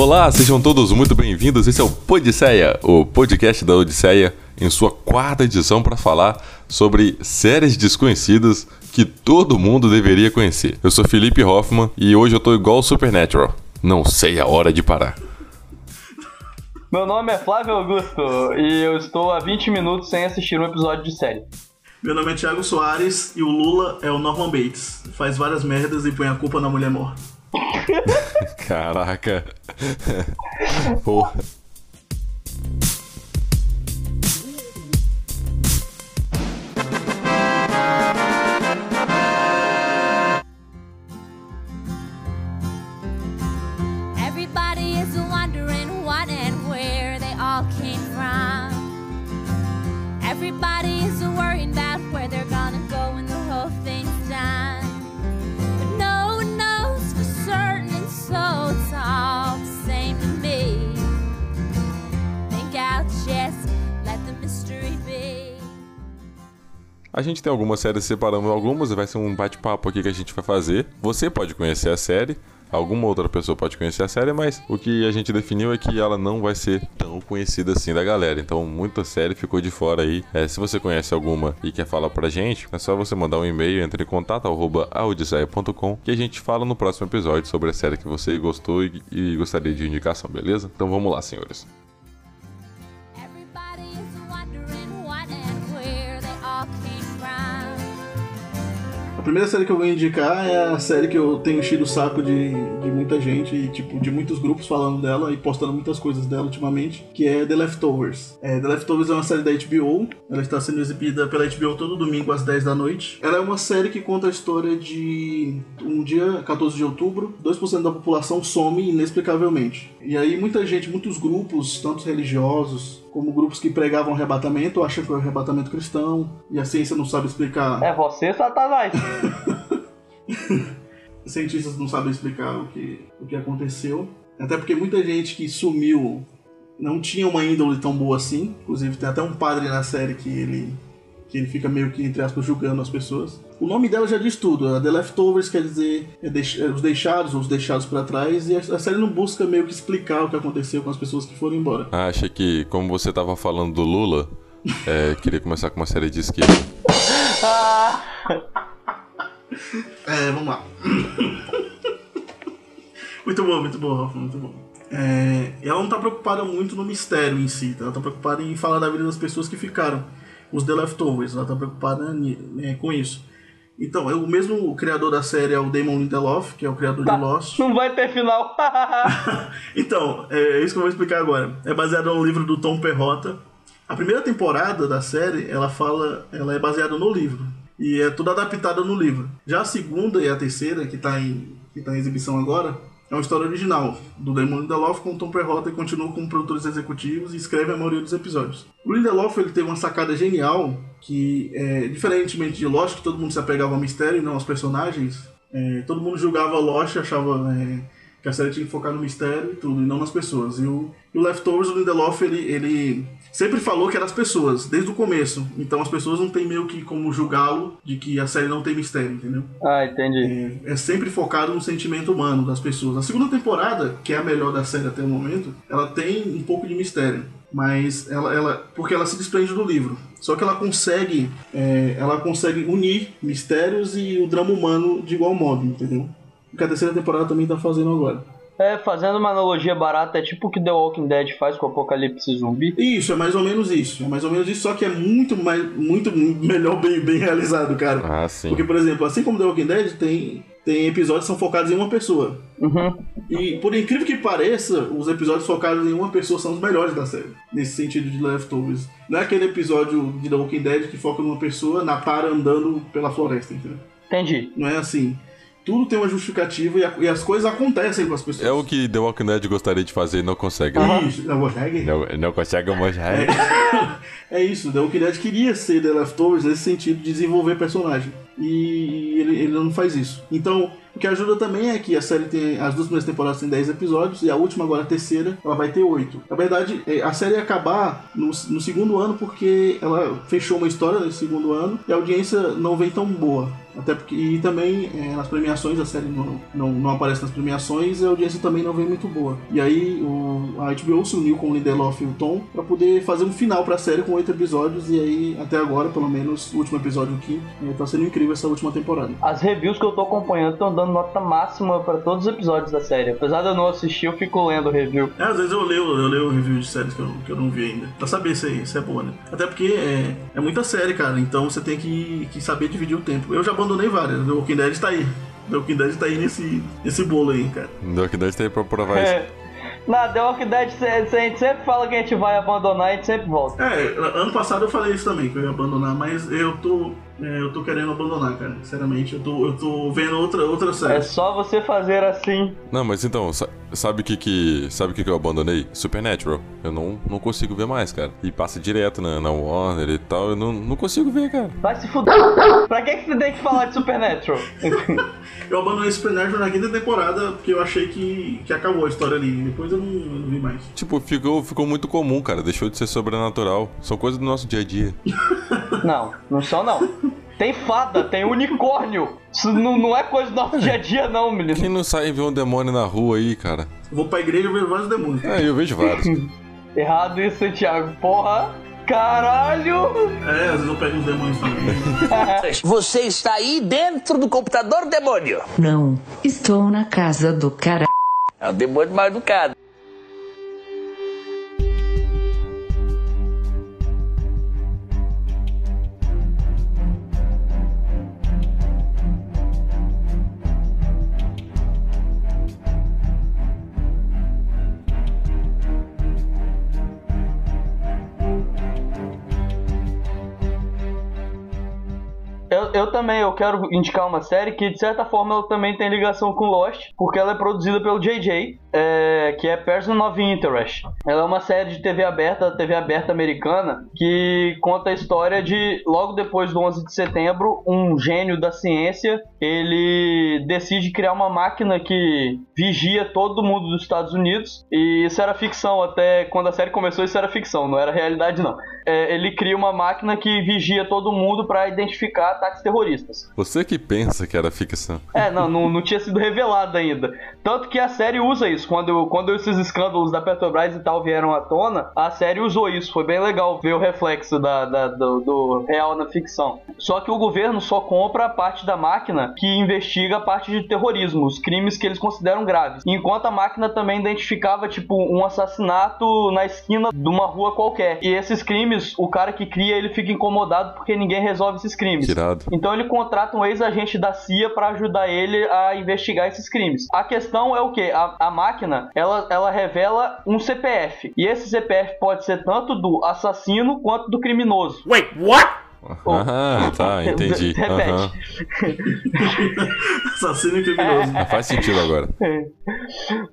Olá, sejam todos muito bem-vindos. Esse é o Podisseia, o podcast da Odisseia, em sua quarta edição para falar sobre séries desconhecidas que todo mundo deveria conhecer. Eu sou Felipe Hoffman e hoje eu tô igual o Supernatural. Não sei a hora de parar. Meu nome é Flávio Augusto e eu estou há 20 minutos sem assistir um episódio de série. Meu nome é Thiago Soares e o Lula é o Norman Bates. Faz várias merdas e põe a culpa na mulher morta. Caraca. Porra. Everybody is wondering what and where they all came from. Everybody A gente tem algumas séries, separamos algumas, vai ser um bate-papo aqui que a gente vai fazer. Você pode conhecer a série, alguma outra pessoa pode conhecer a série, mas o que a gente definiu é que ela não vai ser tão conhecida assim da galera. Então, muita série ficou de fora aí. É, se você conhece alguma e quer falar pra gente, é só você mandar um e-mail, entre em contato, que a gente fala no próximo episódio sobre a série que você gostou e, e gostaria de indicação, beleza? Então vamos lá, senhores. A primeira série que eu vou indicar é a série que eu tenho enchido o saco de, de muita gente e tipo de muitos grupos falando dela e postando muitas coisas dela ultimamente, que é The Leftovers. É, The Leftovers é uma série da HBO, ela está sendo exibida pela HBO todo domingo às 10 da noite. Ela é uma série que conta a história de um dia, 14 de outubro, 2% da população some inexplicavelmente. E aí muita gente, muitos grupos, tanto religiosos como grupos que pregavam arrebatamento, acham que é o arrebatamento cristão, e a ciência não sabe explicar É você, Satanás. cientistas não sabem explicar o que, o que aconteceu. Até porque muita gente que sumiu não tinha uma índole tão boa assim. Inclusive tem até um padre na série que ele, que ele fica meio que, entre aspas, julgando as pessoas. O nome dela já diz tudo. A The Leftovers quer dizer é deix- é os deixados, ou os deixados para trás. E a, série não busca meio que explicar o que aconteceu com as pessoas que foram embora. Ah, achei que, como você tava falando do Lula, é, queria começar com uma série de esquerda. É, vamos lá. muito bom, muito bom, Rafa, muito bom. É, ela não tá preocupada muito no mistério em si, tá? ela tá preocupada em falar da vida das pessoas que ficaram, os The Leftovers, ela tá preocupada né, com isso. Então, é o mesmo criador da série é o Damon Lindelof, que é o criador de Lost. Não vai ter final. Então, é isso que eu vou explicar agora. É baseado no livro do Tom Perrotta. A primeira temporada da série, ela fala, ela é baseada no livro e é toda adaptada no livro. Já a segunda e a terceira, que está em que tá em exibição agora, é uma história original do Damon Lindelof com Tom Perrotta e continua como produtores executivos e escreve a maioria dos episódios. O Lindelof ele teve uma sacada genial que, é, diferentemente de Lost, que todo mundo se apegava ao mistério e não aos personagens, é, todo mundo julgava Lost, achava é, que a série tinha que focar no mistério e tudo, e não nas pessoas. E o, e o Leftovers, o Lindelof, ele, ele sempre falou que eram as pessoas, desde o começo. Então as pessoas não tem meio que como julgá-lo de que a série não tem mistério, entendeu? ah, entendi. É, é sempre focado no sentimento humano das pessoas. A segunda temporada, que é a melhor da série até o momento, ela tem um pouco de mistério. Mas ela, ela porque ela se desprende do livro. Só que ela consegue, é, ela consegue unir mistérios e o drama humano de igual modo, entendeu? Que a terceira temporada também tá fazendo agora. É, fazendo uma analogia barata, é tipo o que The Walking Dead faz com o Apocalipse Zumbi. Isso, é mais ou menos isso. É mais ou menos isso, só que é muito mais, muito melhor, bem, bem realizado, cara. Ah, sim. Porque, por exemplo, assim como The Walking Dead, tem, tem episódios que são focados em uma pessoa. Uhum. E por incrível que pareça, os episódios focados em uma pessoa são os melhores da série. Nesse sentido de Leftovers. Não é aquele episódio de The Walking Dead que foca numa pessoa na para andando pela floresta, entendeu? Entendi. Não é assim. Tudo tem uma justificativa e, a- e as coisas acontecem com as pessoas. É o que The Walking Dead gostaria de fazer e não consegue. né? Isso, não, consegue? Não, não consegue mostrar. É isso, The Walking Dead queria ser The Leftovers nesse sentido de desenvolver personagem. E ele, ele não faz isso. Então, o que ajuda também é que a série tem. As duas primeiras temporadas têm 10 episódios e a última, agora a terceira, ela vai ter 8. Na verdade, é, a série ia acabar no, no segundo ano porque ela fechou uma história nesse segundo ano e a audiência não vem tão boa. Até porque e também é, nas premiações a série não, não, não aparece nas premiações e a audiência também não vem muito boa. E aí o, a HBO se uniu com o Lindelof e o Tom pra poder fazer um final pra série com oito episódios e aí até agora, pelo menos o último episódio aqui, é, tá sendo incrível essa última temporada. As reviews que eu tô acompanhando estão dando nota máxima pra todos os episódios da série. Apesar de eu não assistir, eu fico lendo review. É, às vezes eu leio, eu leio review de séries que eu, que eu não vi ainda. Pra saber se, é- se é boa, né? Até porque é, é muita série, cara. Então você tem que, que saber dividir o tempo. Eu já abandonei várias. The Walking Dead tá aí. The Walking Dead tá aí nesse, nesse bolo aí, cara. The Walking Dead tá aí pra provar isso. É. Na The Walking Dead, a gente sempre fala que a gente vai abandonar e a gente sempre volta. É, ano passado eu falei isso também, que eu ia abandonar, mas eu tô. É, eu tô querendo abandonar, cara. Sinceramente, eu tô, eu tô vendo outra, outra É série. só você fazer assim. Não, mas então, sa- sabe o que que. Sabe o que que eu abandonei? Supernatural. Eu não, não consigo ver mais, cara. E passa direto na, na Warner e tal. Eu não, não consigo ver, cara. Vai se fuder. pra que, que você tem que falar de Supernatural? Eu abandonei Supernatural na quinta temporada porque eu achei que, que acabou a história ali. Depois eu não, eu não vi mais. Tipo, ficou, ficou muito comum, cara. Deixou de ser sobrenatural. São coisas do nosso dia a dia. não, não são não. Tem fada, tem unicórnio. Isso não, não é coisa do nosso dia a dia, não, menino. Quem não sai e vê um demônio na rua aí, cara? Eu vou pra igreja e vejo vários demônios. É, eu vejo vários. Errado isso, Thiago. Porra. Caralho! É, às vezes eu pego uns demônios também. Você está aí dentro do computador, demônio? Não, estou na casa do cara. É o demônio mal educado. Eu, também, eu quero indicar uma série que, de certa forma, ela também tem ligação com Lost, porque ela é produzida pelo JJ, é, que é Person of Interest. Ela é uma série de TV aberta, TV aberta americana, que conta a história de, logo depois do 11 de setembro, um gênio da ciência, ele decide criar uma máquina que vigia todo mundo dos Estados Unidos, e isso era ficção, até quando a série começou isso era ficção, não era realidade não. É, ele cria uma máquina que vigia todo mundo para identificar ataques terroristas. Você que pensa que era ficção. É, não, não, não tinha sido revelado ainda. Tanto que a série usa isso. Quando, quando esses escândalos da Petrobras e tal vieram à tona, a série usou isso. Foi bem legal ver o reflexo da, da- do, do real na ficção. Só que o governo só compra a parte da máquina que investiga a parte de terrorismo, os crimes que eles consideram graves. Enquanto a máquina também identificava, tipo, um assassinato na esquina de uma rua qualquer. E esses crimes, o cara que cria, ele fica incomodado porque ninguém resolve esses crimes. Tirado. Então ele contrata um ex-agente da CIA para ajudar ele a investigar esses crimes. A questão é o que? A, a máquina, ela, ela revela um CPF. E esse CPF pode ser tanto do assassino quanto do criminoso. Wait, what? Ah, tá, entendi. Repete. Aham. Assassino e criminoso. Ah, Faz sentido agora.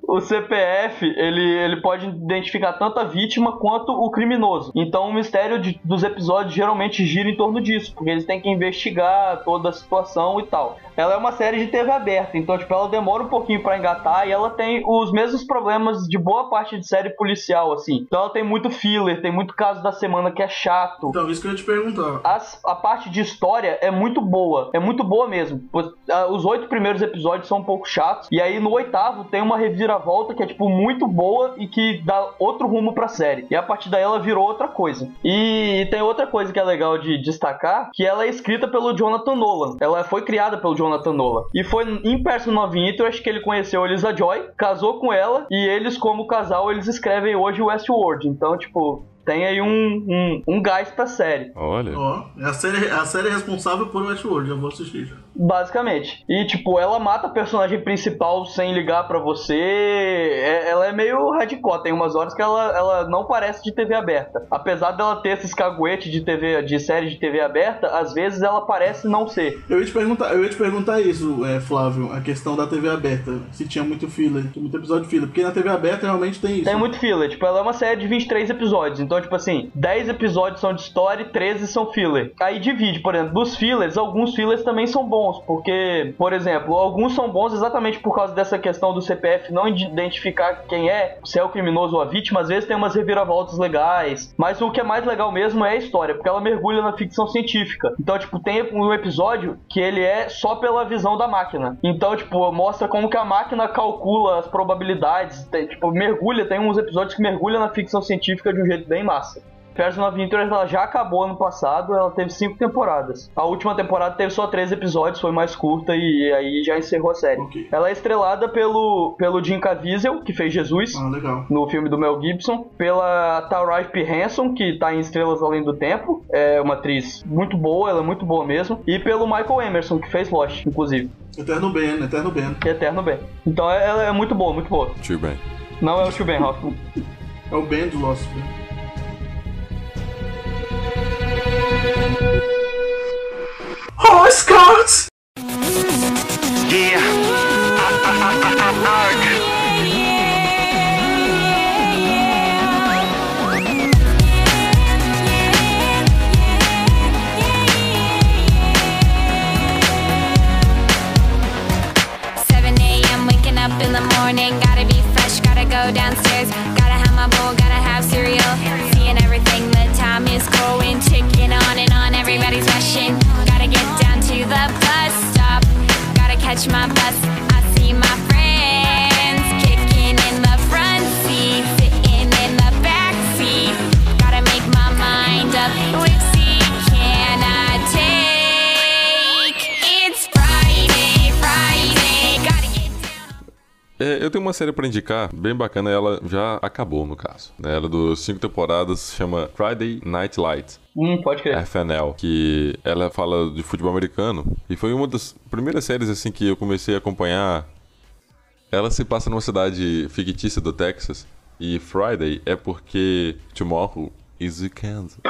O CPF, ele, ele pode identificar tanto a vítima quanto o criminoso. Então o mistério de- dos episódios geralmente gira em torno disso, porque eles têm que investigar toda a situação e tal. Ela é uma série de TV aberta, então tipo, ela demora um pouquinho pra engatar e ela tem os mesmos problemas de boa parte de série policial, assim. Então ela tem muito filler, tem muito caso da semana que é chato. Então, isso que eu ia te perguntar. As- a parte de história é muito boa. É muito boa mesmo. Ah, Os oito primeiros episódios são um pouco chatos. E aí no oitavo tem uma reviravolta que é, tipo, muito boa e que dá outro rumo pra série. E a partir daí ela virou outra coisa. E tem outra coisa que é legal de destacar, que ela é escrita pelo Jonathan Nolan. Ela foi criada pelo Jonathan Nolan. E foi em Person of Interest que ele conheceu Elisa Joy, casou com ela, e eles, como casal, eles escrevem hoje Westworld. Então, tipo, tem aí um, um, um gás pra série. Olha. Ó, é a série, a série responsável por Westworld, já vou assistir já. Basicamente. E, tipo, ela mata a personagem principal sem ligar pra você. É- ela é meio hardcore. Tem umas horas que ela, ela não parece de TV aberta. Apesar dela ter esses caguetes de TV, de série de TV aberta, às vezes ela parece não ser. Eu ia te perguntar, eu ia te perguntar isso, é, Flávio, a questão da TV aberta. Se tinha muito filler, tinha muito episódio de filler. Porque na TV aberta realmente tem isso. Tem muito filler. Tipo, ela é uma série de 23 episódios. Então Então, tipo assim, 10 episódios são de história e 13 são filler. Aí divide, por exemplo, dos fillers, alguns fillers também são bons, porque, por exemplo, alguns são bons exatamente por causa dessa questão do CPF não identificar quem é, se é o criminoso ou a vítima, às vezes tem umas reviravoltas legais. Mas o que é mais legal mesmo é a história, porque ela mergulha na ficção científica. Então, tipo, tem um episódio que ele é só pela visão da máquina. Então, tipo, mostra como que a máquina calcula as probabilidades, tem, tipo, mergulha, tem uns episódios que mergulha na ficção científica de um jeito bem massa. Person of Interest ela já acabou ano passado, ela teve cinco temporadas. A última temporada teve só três episódios, foi mais curta e aí já encerrou a série. Ok. Ela é estrelada pelo, pelo Jim Caviezel, que fez Jesus. Ah, legal. No filme do Mel Gibson, pela Taraji P. Henson, que tá em Estrelas Além do Tempo, é uma atriz muito boa, ela é muito boa mesmo, e pelo Michael Emerson, que fez Lost, inclusive, Eterno Ben, Eterno Ben. eterno bem. Então ela é muito boa, muito boa. Tio Ben. Não é o Tio Ben Hoffman. É o Ben do Lost. Ben. Oh, Scott! Seven uma série pra indicar, bem bacana, ela já acabou no caso. né? Ela é dos cinco temporadas, chama Friday Night Lights. Hum, pode crer. FNL, que ela fala de futebol americano. E foi uma das primeiras séries assim que eu comecei a acompanhar. Ela se passa numa cidade fictícia do Texas. E Friday é porque tomorrow is weekend.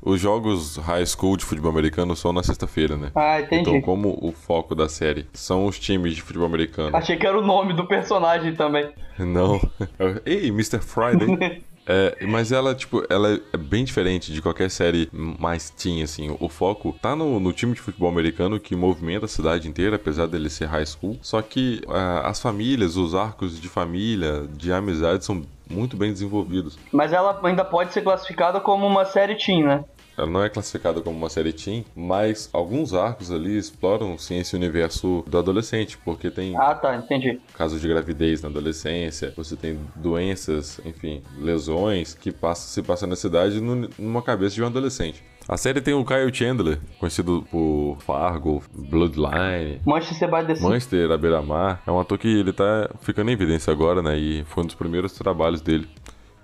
Os jogos high school de futebol americano são na sexta-feira, né? Ah, entendi. Então, como o foco da série são os times de futebol americano. Achei que era o nome do personagem também. Não. Ei, Mr. Friday. É, mas ela, tipo, ela é bem diferente de qualquer série mais teen, assim. O foco tá no, no time de futebol americano que movimenta a cidade inteira, apesar dele ser high school. Só que ah, as famílias, os arcos de família, de amizade são muito bem desenvolvidos. Mas ela ainda pode ser classificada como uma série teen, né? Ela não é classificada como uma série teen, mas alguns arcos ali exploram sim esse universo do adolescente, porque tem Ah, tá, entendi. casos de gravidez na adolescência, você tem doenças, enfim, lesões que passa, se passam na cidade numa cabeça de um adolescente. A série tem o Kyle Chandler, conhecido por Fargo, Bloodline, Manchester by the Sea. Manchester, à beira-mar. É um ator que ele tá ficando em evidência agora, né? E foi um dos primeiros trabalhos dele.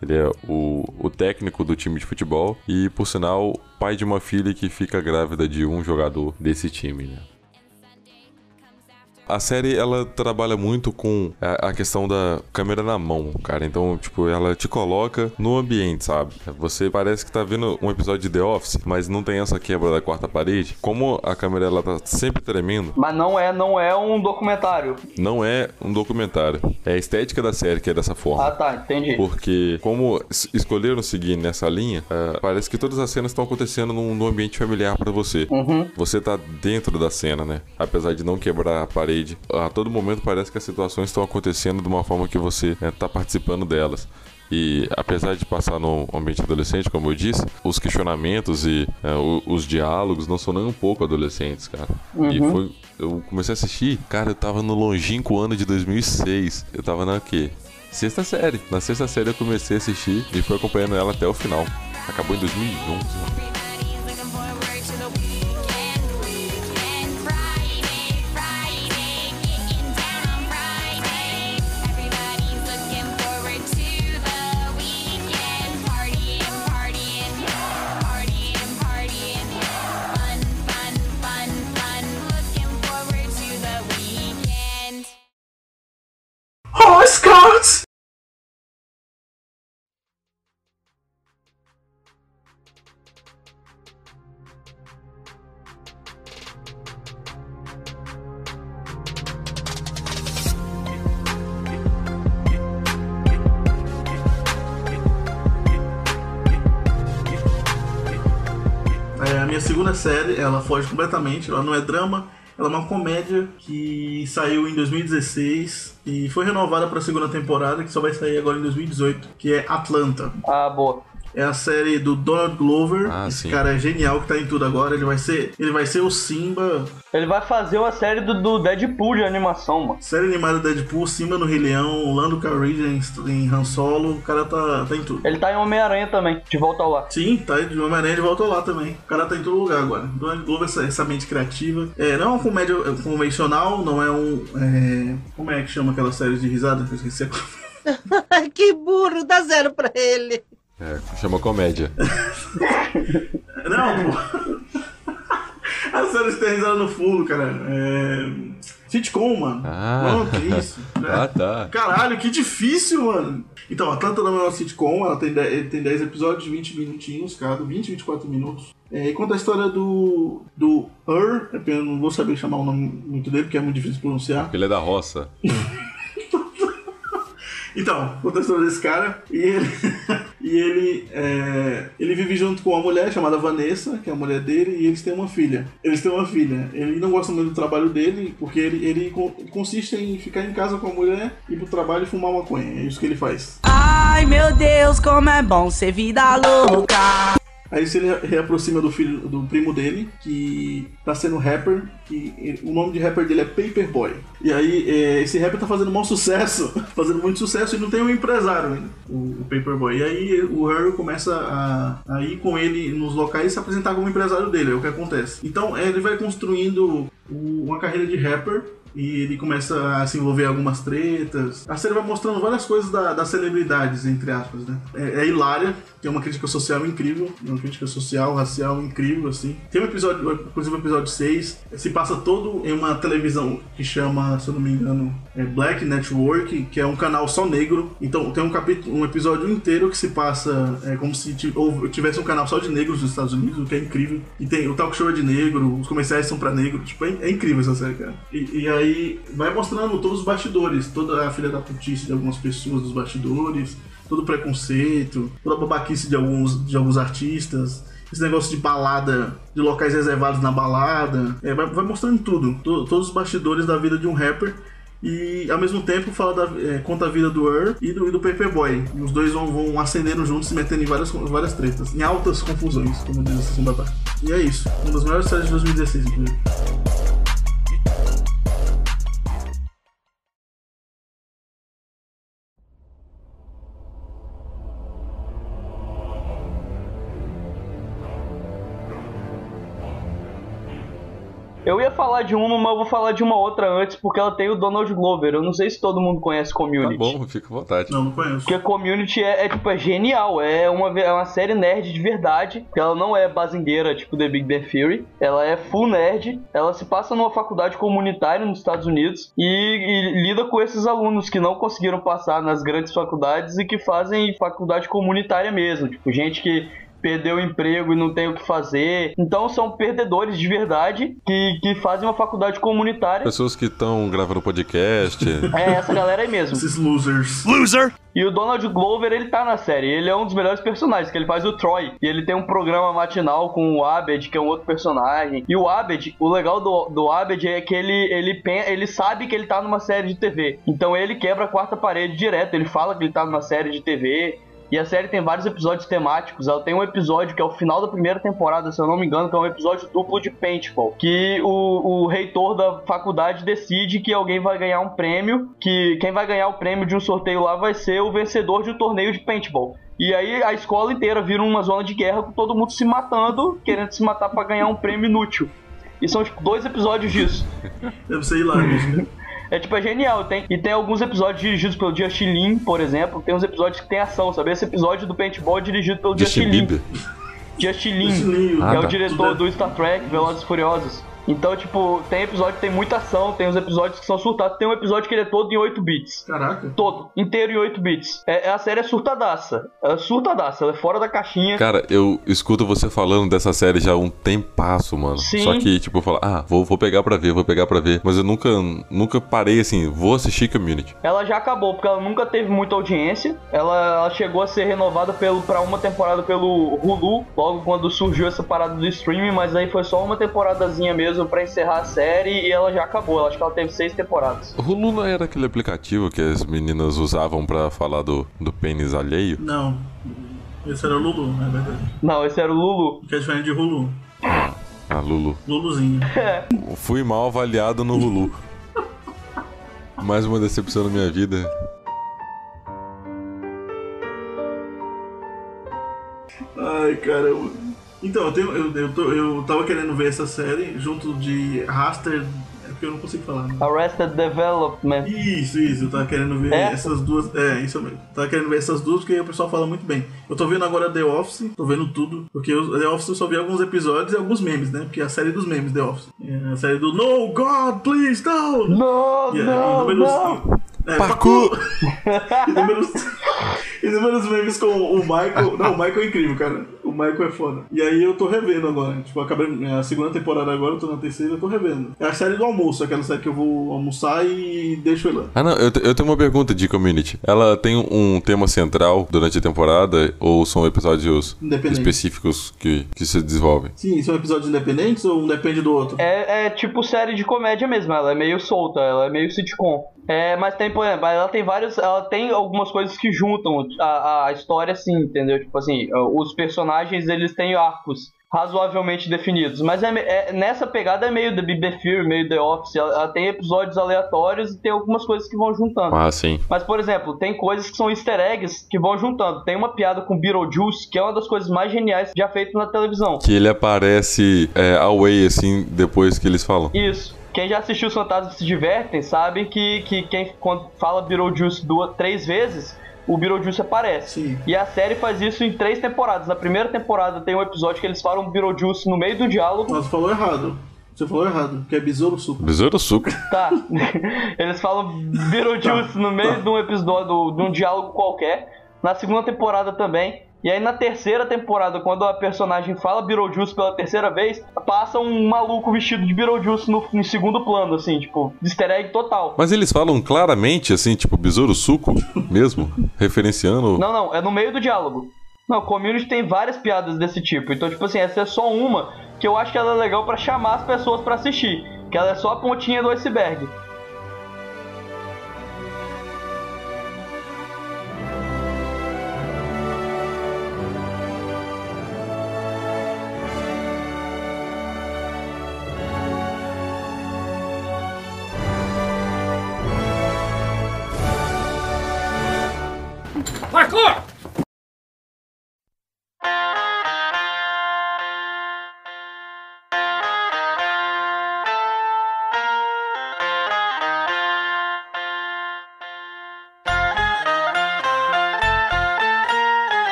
Ele é o, o técnico do time de futebol e, por sinal, pai de uma filha que fica grávida de um jogador desse time, né? A série, ela trabalha muito com a, a questão da câmera na mão, cara. Então, tipo, ela te coloca no ambiente, sabe? Você parece que tá vendo um episódio de The Office, mas não tem essa quebra da quarta parede. Como a câmera, ela tá sempre tremendo, Mas não é, não é um documentário. não é um documentário. É a estética da série que é dessa forma. Ah, tá, entendi. Porque, como es- escolheram seguir nessa linha, ah, parece que todas as cenas estão acontecendo num, num ambiente familiar pra você. Você tá dentro da cena, né? Apesar de não quebrar a parede, a todo momento parece que as situações estão acontecendo de uma forma que você né, tá participando delas. E apesar de passar num ambiente adolescente, como eu disse, os questionamentos e é, os diálogos não são nem um pouco adolescentes, cara. E foi. Eu comecei a assistir, cara, eu tava no longínquo ano de 2006. Eu tava na quê? Sexta série. Na sexta série eu comecei a assistir e fui acompanhando ela até o final. Acabou em 2011. Série, ela foge completamente, ela não é drama, ela é uma comédia que saiu em 2016 e foi renovada para a segunda temporada, que só vai sair agora em 2018, que é Atlanta. Ah, boa. É a série do Donald Glover. Ah, Esse sim. cara é genial que tá em tudo agora. Ele vai ser, ele vai ser o Simba. Ele vai fazer uma série do, do Deadpool de animação, mano. Série animada Deadpool, Simba no Rei Leão, Lando Calrissian em, em Han Solo. O cara tá, tá em tudo. Ele tá em Homem-Aranha também, de volta ao lar. Sim, tá de Homem-Aranha de volta lá também. O cara tá em todo lugar agora. Donald Glover, essa, essa mente criativa. É, não é uma comédia convencional, não é um. é, como é que chama aquela série de risada? Que eu esqueci. que burro, dá zero pra ele. É, chama comédia. Não, pô. A tem risada no fundo, cara. É. Sitcom, mano. Ah. Não, que isso. Ah, tá. Caralho, que difícil, mano. Então, Atlanta não é uma sitcom, ela tem 10, tem 10 episódios de 20 minutinhos cada, 20, 24 minutos. É, e conta a história do. do Her, é eu não vou saber chamar o nome muito dele, porque é muito difícil de pronunciar. Ele é da roça. Então, conta a história desse cara e ele, e ele, é, ele vive junto com uma mulher chamada Vanessa, que é a mulher dele, e eles têm uma filha. Eles têm uma filha. Ele não gosta muito do trabalho dele, porque ele, ele co- consiste em ficar em casa com a mulher, ir pro trabalho e fumar maconha. É isso que ele faz. Ai meu Deus, como é bom ser vida louca. Aí se ele reaproxima do filho do primo dele, que tá sendo rapper, que o nome de rapper dele é Paperboy. E aí é, esse rapper tá fazendo maior sucesso, fazendo muito sucesso e não tem um empresário ainda, o, o Paperboy. E aí o Harry começa a, a ir com ele nos locais e se apresentar como empresário dele, é o que acontece. Então é, ele vai construindo o- uma carreira de rapper. E ele começa a se envolver em algumas tretas. A série vai mostrando várias coisas da- das celebridades, entre aspas, né? É, é hilária, tem uma crítica social incrível, uma crítica social, racial incrível, assim. Tem um episódio, inclusive o episódio 6, se passa todo em uma televisão que chama, se eu não me engano, é Black Network, que é um canal só negro. Então tem um capítulo, um episódio inteiro que se passa é, como se tivesse um canal só de negros nos Estados Unidos, o que é incrível. E tem o talk show é de negro, os comerciais são pra negro, tipo, é, é incrível essa série, cara. E, e aí vai mostrando todos os bastidores, toda a filha da putice de algumas pessoas dos bastidores, todo o preconceito, toda a babaquice de alguns, de alguns artistas. Esse negócio de balada, de locais reservados na balada, é, vai, vai mostrando tudo, to- todos os bastidores da vida de um rapper e ao mesmo tempo fala da, é, conta a vida do Earl e do, e do Paperboy. E os dois vão, vão acendendo juntos, se metendo em várias, várias tretas, em altas confusões, como diz a Sessão. E é isso, uma das melhores séries de 2016, inclusive. Falar de uma, mas eu vou falar de uma outra antes, porque ela tem o Donald Glover. Eu não sei se todo mundo conhece Tá Community. bom, fica à vontade. Não, não conheço. Porque Community é, é, tipo, é genial. É uma, é uma série nerd de verdade. que Ela não é bazingueira, tipo The Big Bang Theory. Ela é full nerd. Ela se passa numa faculdade comunitária nos Estados Unidos e, e lida com esses alunos que não conseguiram passar nas grandes faculdades e que fazem faculdade comunitária mesmo. Tipo, gente que perdeu o emprego e não tem o que fazer. Então são perdedores de verdade que, que fazem uma faculdade comunitária. Pessoas que estão gravando podcast. É essa galera aí mesmo. Esses losers. E o Donald Glover, ele tá na série. Ele é um dos melhores personagens, que ele faz o Troy. E ele tem um programa matinal com o Abed, que é um outro personagem. E o Abed, o legal do, do Abed é que ele, ele, pen- ele sabe que ele tá numa série de TV. Então ele quebra a quarta parede direto. Ele fala que ele tá numa série de TV. E a série tem vários episódios temáticos. Ela tem um episódio que é o final da primeira temporada, se eu não me engano, que é um episódio duplo de paintball. Que o, o reitor da faculdade decide que alguém vai ganhar um prêmio. Que quem vai ganhar o prêmio de um sorteio lá vai ser o vencedor de um torneio de paintball. E aí a escola inteira vira uma zona de guerra com todo mundo se matando, querendo se matar pra ganhar um prêmio inútil. E são tipo dois episódios disso. Deve ser hilário. É tipo, é genial. Tem, e tem alguns episódios dirigidos pelo Justin Lin, por exemplo. Tem uns episódios que tem ação, sabe? Esse episódio do paintball é dirigido pelo Justin, Justin Lin. Justin Lin, Lin, que Ah, é o tá. diretor do Star Trek, Velozes e Furiosos. Então, tipo, tem episódio que tem muita ação, tem os episódios que são surtados. Tem um episódio que ele é todo em 8 bits. Caraca. Todo, inteiro em 8 bits. É, a série é surtadaça. Ela é surtadaça, ela é fora da caixinha. Cara, eu escuto você falando dessa série já há um tempasso, mano. Sim. Só que, tipo, eu falo, ah, vou, vou pegar pra ver, vou pegar pra ver. Mas eu nunca, nunca parei assim, vou assistir Community. Ela já acabou, porque ela nunca teve muita audiência. Ela, ela chegou a ser renovada pelo, pra uma temporada pelo Hulu, logo quando surgiu essa parada do streaming, mas aí foi só uma temporadazinha mesmo pra encerrar a série e ela já acabou. Eu acho que ela teve seis temporadas. O Hulu não era aquele aplicativo que as meninas usavam pra falar do, do pênis alheio? Não. Esse era o Lulu, na verdade. Não, esse era o Lulu. Que é diferente de Hulu. Ah, Lulu. Luluzinho. Fui mal avaliado no Hulu. Mais uma decepção na minha vida. Ai, caramba. Então, eu, tenho, eu, eu, tô- eu tava querendo ver essa série junto de Raster. É porque eu não consigo falar. Né? Arrested Development. Isso, isso, eu tava querendo ver É? essas duas. É, isso mesmo. Tava querendo ver essas duas porque o pessoal fala muito bem. Eu tô vendo agora The Office, tô vendo tudo. Porque o The Office eu só vi alguns episódios e alguns memes, né? Porque é a série dos memes, The Office. É a série do No, God, please, no! Não, E, é, não, inúmeros- não. É, Parkour! inúmeros, inúmeros memes com o Michael. Não, o Michael é incrível, cara. O Michael é foda. E aí eu tô revendo agora. Tipo, acabei a segunda temporada agora, eu tô na terceira, eu tô revendo. É a série do almoço, aquela série que eu vou almoçar e deixo ele lá. Ah, não, eu, eu tenho uma pergunta de Community. Ela tem um tema central durante a temporada ou são episódios específicos que, que se desenvolvem? Sim, são episódios independentes ou um depende do outro? É, é tipo série de comédia mesmo, ela é meio solta, ela é meio sitcom. É, mas tem, por exemplo, ela tem vários. Ela tem algumas coisas que juntam a, a história, assim, entendeu? Tipo assim, os personagens eles têm arcos razoavelmente definidos. Mas é, é- nessa pegada é meio The Big Theory, meio The Office. Ela, ela tem episódios aleatórios e tem algumas coisas que vão juntando. Ah, sim. Mas, por exemplo, tem coisas que são easter eggs que vão juntando. Tem uma piada com Beetlejuice, que é uma das coisas mais geniais já feitas na televisão. Que ele aparece é, away, assim, depois que eles falam. Isso. Quem já assistiu os Fantasmas se divertem sabe que, que quem quando fala Beetlejuice duas, três vezes, o Beetlejuice aparece. Sim. E a série faz isso em três temporadas. Na primeira temporada tem um episódio que eles falam Beetlejuice no meio do diálogo. Mas falou errado. Você falou errado, que é besouro suco. Besouro suco. Tá. Eles falam Beetlejuice no meio de um episódio, de um diálogo qualquer. Na segunda temporada também. E aí na terceira temporada, quando a personagem fala Beetlejuice pela terceira vez, passa um maluco vestido de Beetlejuice no, em segundo plano, assim, tipo, easter egg total. Mas eles falam claramente, assim, tipo, besouro suco mesmo? Referenciando. Não, não, é no meio do diálogo. Não, Community tem várias piadas desse tipo. Então, tipo assim, essa é só uma que eu acho que ela é legal pra chamar as pessoas pra assistir. Que ela é só a pontinha do iceberg.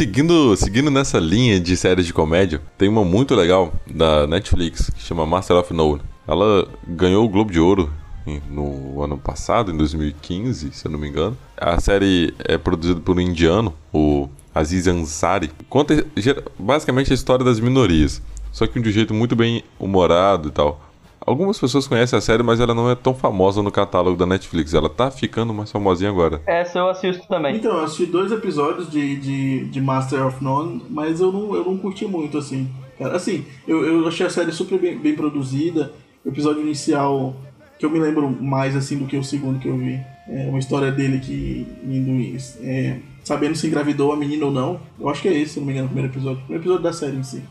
Seguindo, seguindo nessa linha de séries de comédia, tem uma muito legal da Netflix que chama Master of None. Ela ganhou o Globo de Ouro no ano passado, em 2015, se eu não me engano. A série é produzida por um indiano, o Aziz Ansari. Conta basicamente a história das minorias, só que de um jeito muito bem humorado e tal. Algumas pessoas conhecem a série, mas ela não é tão famosa no catálogo da Netflix. Ela tá ficando mais famosinha agora. Essa eu assisto também. Então, eu assisti dois episódios de, de, de Master of None, mas eu não, eu não curti muito, assim. Cara, assim, eu, eu achei a série super bem, bem produzida. O episódio inicial, que eu me lembro mais, assim, do que o segundo que eu vi. É uma história dele que indo, é, sabendo se engravidou a menina ou não. Eu acho que é esse, se não me engano, o primeiro episódio. O primeiro episódio da série em si.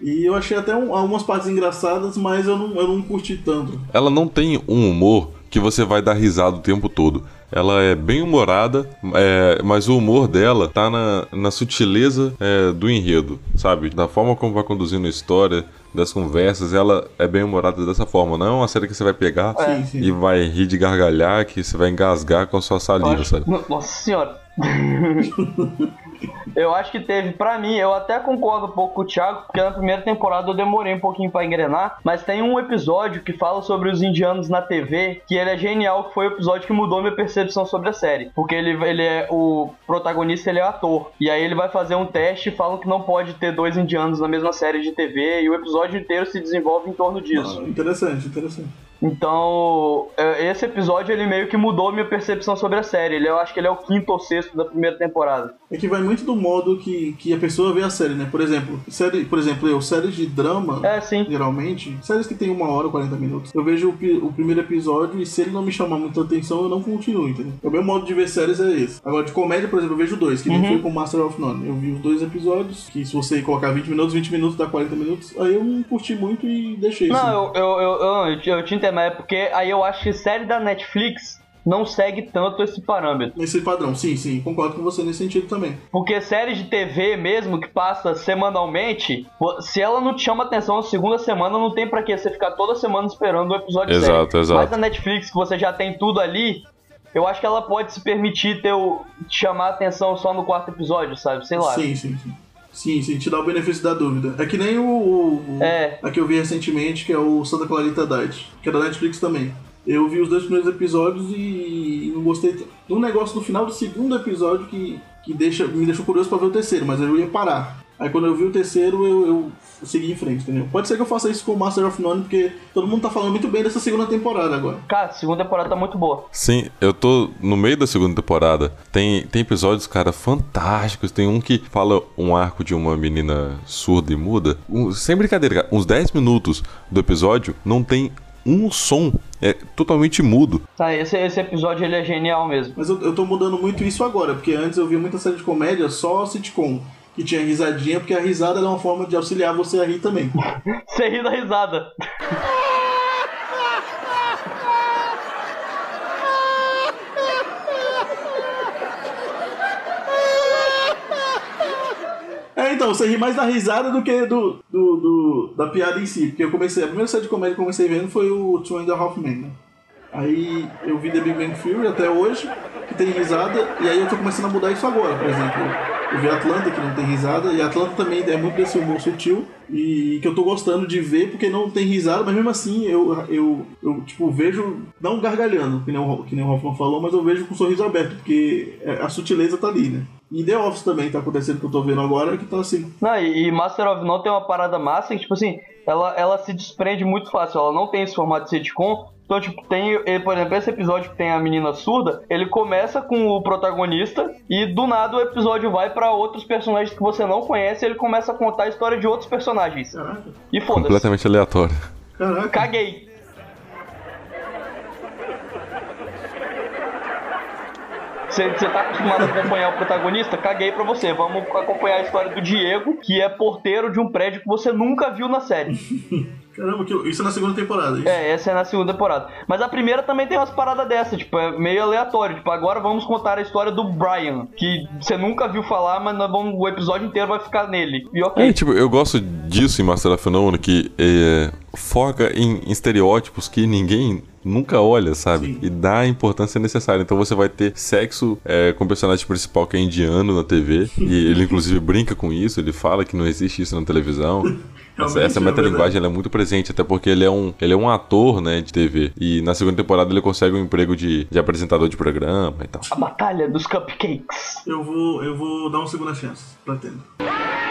E eu achei até um, algumas partes engraçadas, mas eu não, eu não curti tanto. Ela não tem um humor que você vai dar risada o tempo todo. Ela é bem humorada, é, mas o humor dela tá na, na sutileza é, do enredo, sabe? Da forma como vai conduzindo a história, das conversas, ela é bem humorada dessa forma. Não é uma série que você vai pegar Sim, sim. e vai rir de gargalhar, que você vai engasgar com a sua saliva, acho- sabe? Nossa senhora. Eu acho que teve, pra mim, eu até concordo um pouco com o Thiago, porque na primeira temporada eu demorei um pouquinho pra engrenar, mas tem um episódio que fala sobre os indianos na TV, que ele é genial, que foi o episódio que mudou minha percepção sobre a série. Porque ele, ele é o protagonista, ele é ator. E aí ele vai fazer um teste e falam que não pode ter dois indianos na mesma série de TV, e o episódio inteiro se desenvolve em torno disso. Ah, interessante, interessante. Então, é, esse episódio ele meio que mudou minha percepção sobre a série. Ele, eu acho que ele é o quinto ou sexto da primeira temporada. É que vai muito do modo que, que a pessoa vê a série, né? Por exemplo, série, por exemplo, eu, séries de drama, É, sim. geralmente, séries que tem uma hora, 40 minutos, eu vejo o, o primeiro episódio e se ele não me chamar muita atenção, eu não continuo, entendeu? O meu modo de ver séries é esse. Agora, de comédia, por exemplo, eu vejo dois, que nem foi com Master of None. Eu vi os dois episódios, que se você colocar 20 minutos, 20 minutos dá 40 minutos, aí eu não curti muito e deixei assim. Não, eu, eu, eu, eu, eu, te- eu te entendo, mas é porque aí eu acho que série da Netflix não segue tanto esse parâmetro. Nesse padrão, sim, sim, concordo com você nesse sentido também. Porque série de TV mesmo que passa semanalmente, se ela não te chama atenção na segunda semana, não tem pra que você ficar toda semana esperando o episódio Exato, sério. exato. Mas a Netflix, que você já tem tudo ali, eu acho que ela pode se permitir ter o, te chamar a atenção só no quarto episódio, sabe? Sei lá. Sim, sim, sim. Sim, sim, te dá o benefício da dúvida. É que nem o. o É. A que eu vi recentemente, que é o Santa Clarita Diet, que é da Netflix também. Eu vi os dois primeiros episódios e não gostei. um negócio no final do segundo episódio que, que deixa, me deixou curioso pra ver o terceiro, mas eu ia parar. Aí quando eu vi o terceiro, eu, eu segui em frente, entendeu? Pode ser que eu faça isso com o Master of None, porque todo mundo tá falando muito bem dessa segunda temporada agora. Cara, a segunda temporada tá muito boa. Sim, eu tô no meio da segunda temporada. Tem, tem episódios, cara, fantásticos. Tem um que fala um arco de uma menina surda e muda. Um- sem brincadeira, cara, uns 10 minutos do episódio não tem um som. É totalmente mudo. Tá, esse, esse episódio ele é genial mesmo. Mas eu, eu tô mudando muito isso agora, porque antes eu via muita série de comédia só sitcom, que tinha risadinha, porque a risada era uma forma de auxiliar você a rir também. Você ri da risada. É, então, você ri mais da risada do que do, do, do- da piada em si. Porque eu comecei, a primeira série de comédia que eu comecei vendo foi o Two and a Half Men, né? Aí eu vi The Big Bang Theory até hoje, que tem risada, e aí eu tô começando a mudar isso agora, por exemplo. Eu vi Atlanta, que não tem risada, e Atlanta também é muito desse humor sutil, e que eu tô gostando de ver porque não tem risada, mas mesmo assim eu, eu, eu tipo, vejo, não gargalhando, que nem, o, que nem o Hoffman falou, mas eu vejo com o sorriso aberto, porque é- a sutileza tá ali, né? E The Office também tá acontecendo que eu tô vendo agora, que tá assim. Não, e, e Master of None tem uma parada massa que, tipo assim, ela, ela se desprende muito fácil. Ela não tem esse formato de sitcom. Então, tipo, tem, por exemplo, esse episódio que tem a menina surda, ele começa com o protagonista e do nada o episódio vai pra outros personagens que você não conhece e ele começa a contar a história de outros personagens. Caraca, E foda-se. Completamente aleatório. caraca. Caguei. Você tá acostumado a acompanhar o protagonista? Caguei pra você. Vamos acompanhar a história do Diego, que é porteiro de um prédio que você nunca viu na série. Caramba, que, isso é na segunda temporada, isso? É, essa é na segunda temporada. Mas a primeira também tem umas paradas dessa, tipo, é meio aleatório. Tipo, agora vamos contar a história do Brian, que você nunca viu falar, mas nós vamos, o episódio inteiro vai ficar nele. E ok. É, tipo, eu gosto disso em Master of None, que é, foca em, em estereótipos que ninguém nunca olha, sabe? Sim. E dá a importância necessária. Então você vai ter sexo é, com o personagem principal que é indiano na TV, e ele inclusive brinca com isso, ele fala que não existe isso na televisão. Essa, Realmente, essa é metalinguagem ela é muito presente, até porque ele é um, ele é um ator, né, de TV. E na segunda temporada ele consegue um emprego de, de apresentador de programa e tal. A batalha dos cupcakes. Eu vou, eu vou dar uma segunda chance, pretendo. I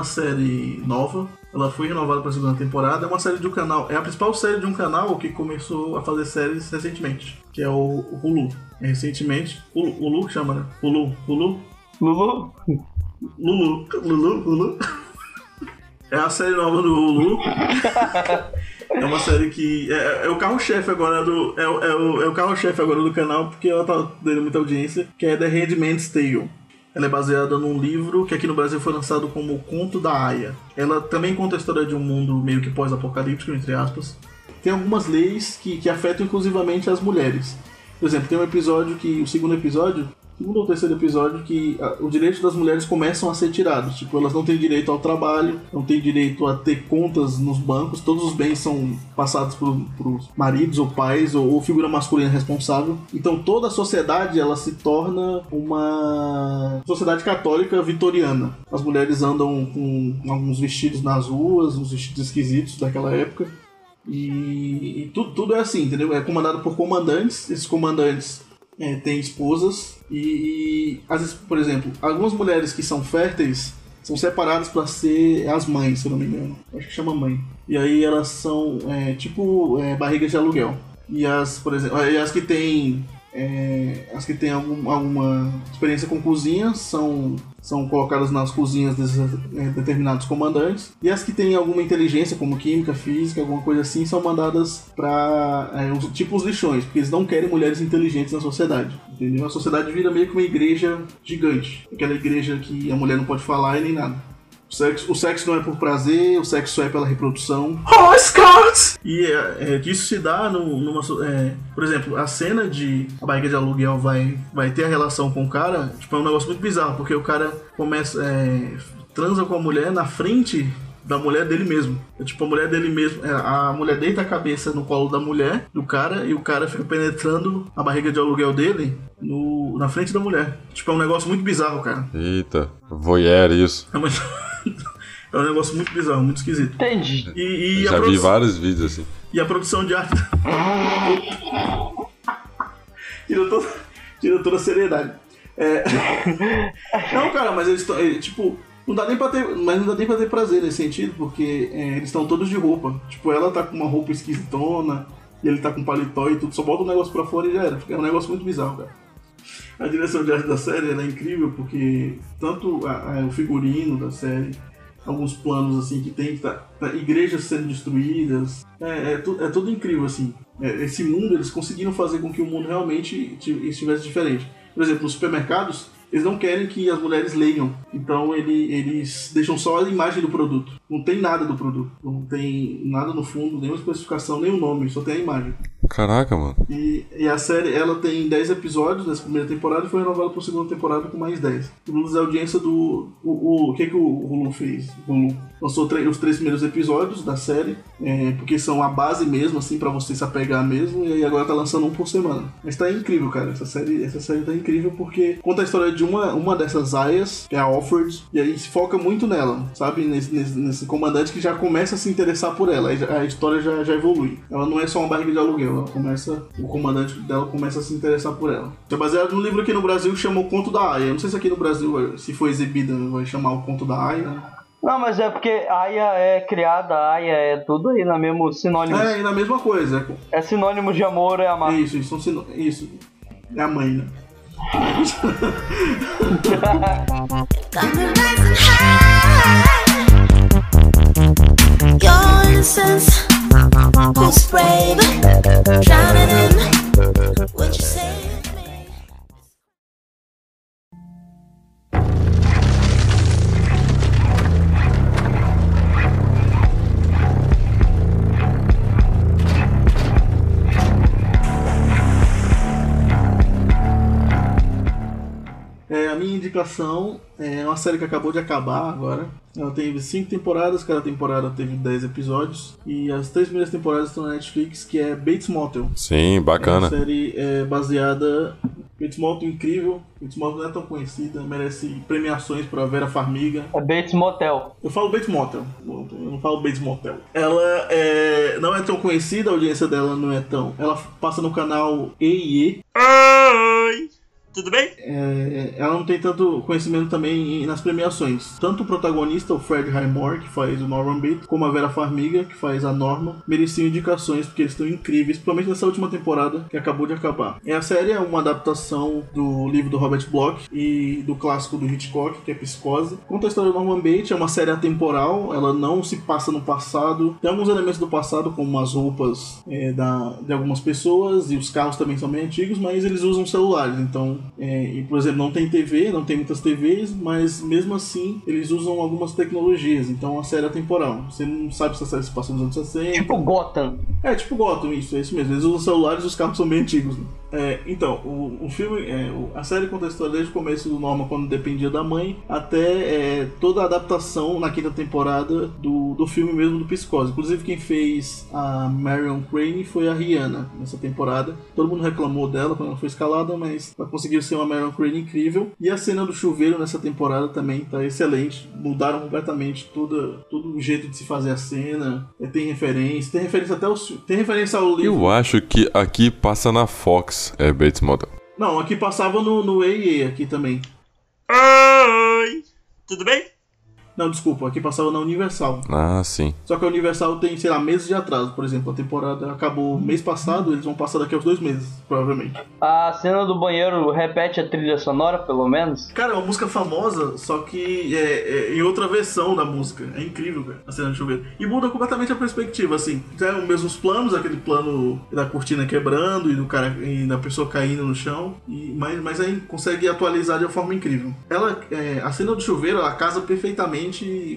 uma série nova. Ela foi renovada para a segunda temporada. É uma série de um canal. É a principal série de um canal que começou a fazer séries recentemente, que é o Hulu. É recentemente. Hulu, Hulu que chama, né? Hulu, Hulu, Lulu? Lulu, Lulu, Lulu. É a série nova do Hulu. é uma série que. É, é o carro-chefe agora do. É, o- é o, é o carro-chefe agora do canal, porque ela tá dando muita audiência, que é The Handmaid's Tale. Ela é baseada num livro que aqui no Brasil foi lançado como O Conto da Aya. Ela também conta a história de um mundo meio que pós-apocalíptico, entre aspas. Tem algumas leis que, que afetam inclusivamente as mulheres. Por exemplo, tem um episódio que. O segundo episódio. Segundo ou terceiro episódio, que ah, os direitos das mulheres começam a ser tirados. Tipo, elas não têm direito ao trabalho, não têm direito a ter contas nos bancos, todos os bens são passados para os maridos ou pais ou, ou figura masculina responsável. Então toda a sociedade ela se torna uma sociedade católica vitoriana. As mulheres andam com alguns vestidos nas ruas, uns vestidos esquisitos daquela época. E, e tudo, tudo é assim, entendeu? É comandado por comandantes. Esses comandantes é, têm esposas. E, e, vezes, por exemplo, algumas mulheres que são férteis são separadas para ser as mães, se eu não me engano. Acho que chama mãe. E aí elas são é, tipo é, barrigas de aluguel. E as, por exemplo, as que têm é, as que têm algum, alguma experiência com cozinha são, são colocadas nas cozinhas desses é, determinados comandantes. E as que têm alguma inteligência, como química, física, alguma coisa assim, são mandadas para é, os, tipo os lixões, porque eles não querem mulheres inteligentes na sociedade. Entendeu? A sociedade vira meio que uma igreja gigante. Aquela igreja que a mulher não pode falar e nem nada. O sexo, o sexo não é por prazer, o sexo é pela reprodução. Oh, Scott! E é, é, disso se dá no- numa. é, por exemplo, a cena de a barriga de aluguel vai, vai ter a relação com o cara, tipo, é um negócio muito bizarro, porque o cara começa. É, transa com a mulher na frente da mulher dele mesmo. É tipo a mulher dele mesmo. é, a mulher deita a cabeça no colo da mulher, do cara, e o cara fica penetrando a barriga de aluguel dele no, na frente da mulher. Tipo, é um negócio muito bizarro, cara. Eita, voyeur isso. É, muito- é um negócio muito bizarro, muito esquisito. Entendi. E, e Já vi vários vídeos assim. e a produção de arte. tira, toda, tira toda a seriedade. É... Não, cara, mas eles estão. Tipo, não dá nem pra ter. Mas não dá nem pra ter prazer nesse sentido, porque é, eles estão todos de roupa. Tipo, ela tá com uma roupa esquisitona, e ele tá com paletó e tudo, só bota o negócio pra fora e já era. É um negócio muito bizarro, cara. A direção de arte da série ela é incrível porque tanto a- a- o figurino da série, alguns planos assim que tem, tá, tá- igrejas sendo destruídas, é, é, tu- é tudo incrível assim. É, esse mundo eles conseguiram fazer com que o mundo realmente ti- estivesse diferente. Por exemplo, nos supermercados eles não querem que as mulheres leiam, então ele- eles deixam só a imagem do produto. Não tem nada do produto, não tem nada no fundo, nenhuma especificação, nem o nome, só tem a imagem. Caraca, mano. E, e a série, ela tem 10 episódios nessa primeira temporada e foi renovada para segunda temporada com mais 10. Segundo a audiência do... O, o, o que que o Hulu fez? O Hulu lançou os três primeiros episódios da série, é, porque são a base mesmo, assim, para você se apegar mesmo, e aí agora tá lançando um por semana. Mas tá incrível, cara. Essa série, essa série tá incrível porque conta a história de uma, uma dessas aias, que é a Alford, e aí se foca muito nela, sabe? Nesse, nesse, nesse comandante que já começa a se interessar por ela, a história já, já evolui. Ela não é só uma barriga de aluguel, ela começa, o comandante dela começa a se interessar por ela. É baseado num livro aqui no Brasil que chama O Conto da Aya. Eu não sei se aqui no Brasil, se for exibida, vai chamar O Conto da Aya. né? Não, mas é porque Aya é criada, Aya é tudo aí na mesmo sinônimo. É, e na mesma coisa. É sinônimo de amor, é É amar. isso, isso, são sino- isso. É a mãe, né? Your innocence was brave, drowning in what you saved indicação é uma série que acabou de acabar agora. Ela teve cinco temporadas, cada temporada teve 10 episódios. E as três primeiras temporadas estão na Netflix, que é Bates Motel. Sim, É uma bacana. série é, baseada. Bates Motel incrível. Bates Motel não é tão conhecida, merece premiações pra Vera Farmiga. É Bates Motel. Eu falo Bates Motel, eu não falo Bates Motel. Ela é, não é tão conhecida, a audiência dela não é tão. Ela passa no canal E&E. Oi, tudo bem? é, ela não tem tanto conhecimento também nas premiações. Tanto o protagonista, o Fred Highmore, que faz o Norman Bates, como a Vera Farmiga, que faz a Norma, mereciam indicações porque eles estão incríveis, principalmente nessa última temporada que acabou de acabar. É, a série é uma adaptação do livro do Robert Bloch e do clássico do Hitchcock, que é Psicose. Conta a história do Norman Bates, é uma série atemporal, ela não se passa no passado. Tem alguns elementos do passado, como as roupas é, da, de algumas pessoas e os carros também são bem antigos, mas eles usam celulares. Então, é, e, por exemplo, não tem TV, não tem muitas TVs, mas mesmo assim eles usam algumas tecnologias. Então, a série é atemporal. Você não sabe se a série se passa nos anos 60. Tipo Gotham. É, tipo Gotham, isso, é isso mesmo. Eles usam celulares e os carros são bem antigos. né? É, então, o, o filme, é, o- a série conta a história desde o começo do Norma, quando dependia da mãe, até é, toda a adaptação na quinta temporada do, do filme mesmo do Psicose. Inclusive, quem fez a Marion Crane foi a Rihanna nessa temporada. Todo mundo reclamou dela quando ela foi escalada, mas ela conseguiu ser uma Marion Crane incrível. E a cena do chuveiro nessa temporada também tá excelente. Mudaram completamente toda, todo o jeito de se fazer a cena. É, tem referência, tem referência até tem referência ao livro. Eu acho que aqui passa na Fox, é Bates Motel. Não, aqui passava no, no EA aqui também. Oi! Tudo bem? Não, desculpa, aqui passava na Universal. Ah, sim. Só que a Universal tem, sei lá, meses de atraso. Por exemplo, a temporada acabou mês passado, eles vão passar daqui aos dois meses, provavelmente. A cena do banheiro repete a trilha sonora, pelo menos. Cara, é uma música famosa, só que é, é em outra versão da música. É incrível, cara, a cena de chuveiro. E muda completamente a perspectiva, assim. É os mesmos planos, aquele plano da cortina quebrando e do cara e da pessoa caindo no chão. E, mas, mas aí consegue atualizar de uma forma incrível. Ela, é, a cena do chuveiro, ela casa perfeitamente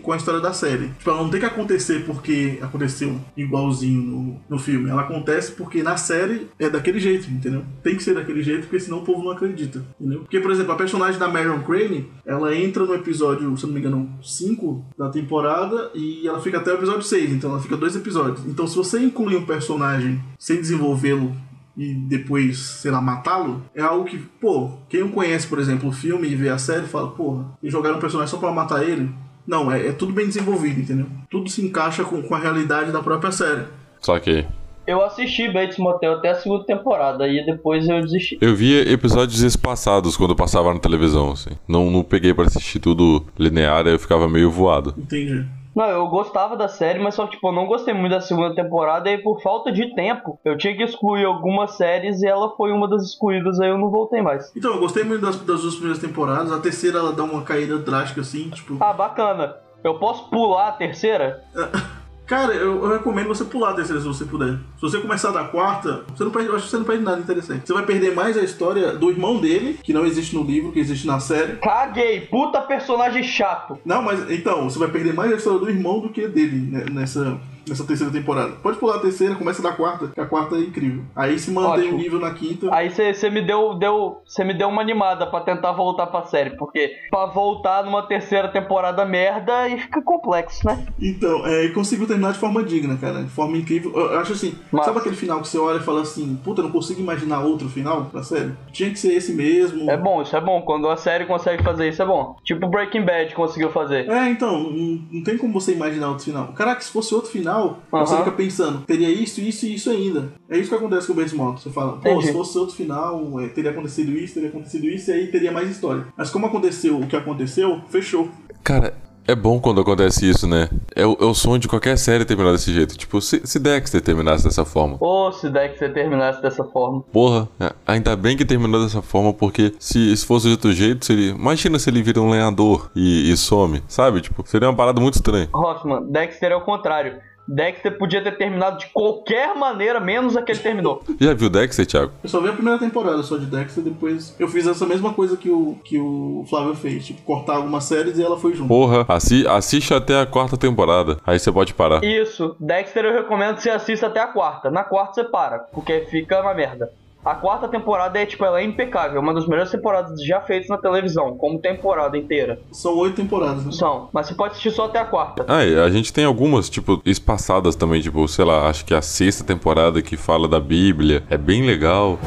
com a história da série. Tipo, ela não tem que acontecer porque aconteceu igualzinho no, no filme. Ela acontece porque na série é daquele jeito, entendeu? Tem que ser daquele jeito, porque senão o povo não acredita, entendeu? Porque, por exemplo, a personagem da Marion Crane, ela entra no episódio, se não me engano, 5 da temporada e ela fica até o episódio 6, então ela fica dois episódios. Então, se você incluir um personagem sem desenvolvê-lo e depois, sei lá, matá-lo, é algo que, pô, quem não conhece, por exemplo, o filme e vê a série, fala, porra, e jogaram um personagem só pra matar ele? Não, é, é tudo bem desenvolvido, entendeu? Tudo se encaixa com, com a realidade da própria série. Só que Eu assisti Bates Motel até a segunda temporada, e depois eu desisti. eu via episódios espaçados quando passava na televisão, assim. Não, não peguei pra assistir tudo linear, aí eu ficava meio voado. Entendi. Não, eu gostava da série, mas só tipo, eu não gostei muito da segunda temporada e por falta de tempo, eu tinha que excluir algumas séries e ela foi uma das excluídas, aí eu não voltei mais. Então, eu gostei muito das, das duas primeiras temporadas. A terceira, ela dá uma caída drástica, assim, tipo... Ah, bacana. Eu posso pular a terceira? Cara, eu, eu recomendo você pular a terceira se você puder. Se você começar da quarta, você não perde, eu acho que você não perde nada interessante. Você vai perder mais a história do irmão dele, que não existe no livro, que existe na série. Caguei, puta personagem chato. Não, mas então, você vai perder mais a história do irmão do que dele né, nessa, nessa terceira temporada. Pode pular a terceira, começa da quarta, que a quarta é incrível. Aí se mantém o nível na quinta. Aí você me deu, deu, você me deu uma animada pra tentar voltar pra série, porque pra voltar numa terceira temporada merda aí fica complexo, né? Então, é, e conseguiu terminar de forma digna, cara. De forma incrível. Eu, eu acho assim, Massa. sabe aquele final que você olha e fala assim, puta, eu não consigo imaginar outro final pra série? Tinha que ser esse mesmo. É bom, isso é bom. Quando a série consegue fazer isso é bom. Tipo Breaking Bad conseguiu fazer. É, então, não, não tem como você imaginar outro final. Caraca, se fosse outro final, você fica pensando, teria isso, isso e isso ainda. É isso que acontece com o Bates Motel. Você fala, pô, Entendi. se fosse outro final, é, teria acontecido isso, teria acontecido isso, e aí teria mais história. Mas como aconteceu o que aconteceu, fechou. Cara, é bom quando acontece isso, né? É o, é o sonho de qualquer série terminar desse jeito. Tipo, se, se Dexter terminasse dessa forma. Ou se Dexter terminasse dessa forma. Porra, é, ainda bem que terminou dessa forma, porque se, se fosse de outro jeito, seria. Imagina se ele vira um lenhador e, e some, sabe? Tipo, seria uma parada muito estranha. Hoffman, Dexter é o contrário. Dexter podia ter terminado de qualquer maneira, menos a que ele terminou. Já viu Dexter, Thiago? Eu só vi a primeira temporada só de Dexter, depois eu fiz essa mesma coisa que o, que o Flávio fez, tipo, cortar algumas séries e ela foi junto. Porra, assi assiste até a quarta temporada. Aí você pode parar. Isso, Dexter eu recomendo que você assista até a quarta. Na quarta você para, porque fica uma merda. A quarta temporada é, tipo, ela é impecável, uma das melhores temporadas já feitas na televisão, como temporada inteira. São oito temporadas, né? São, mas você pode assistir só até a quarta. Ah, e a gente tem algumas, tipo, espaçadas também, tipo, sei lá, acho que a sexta temporada que fala da Bíblia. É bem legal.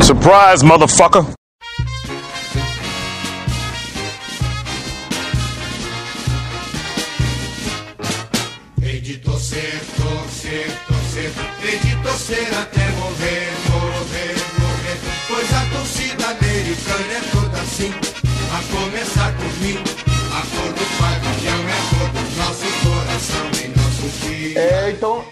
Surprise, motherfucker! Torcer, torcer, torcer, hei de torcer até morrer, morrer, morrer. Pois a torcida americana é toda assim,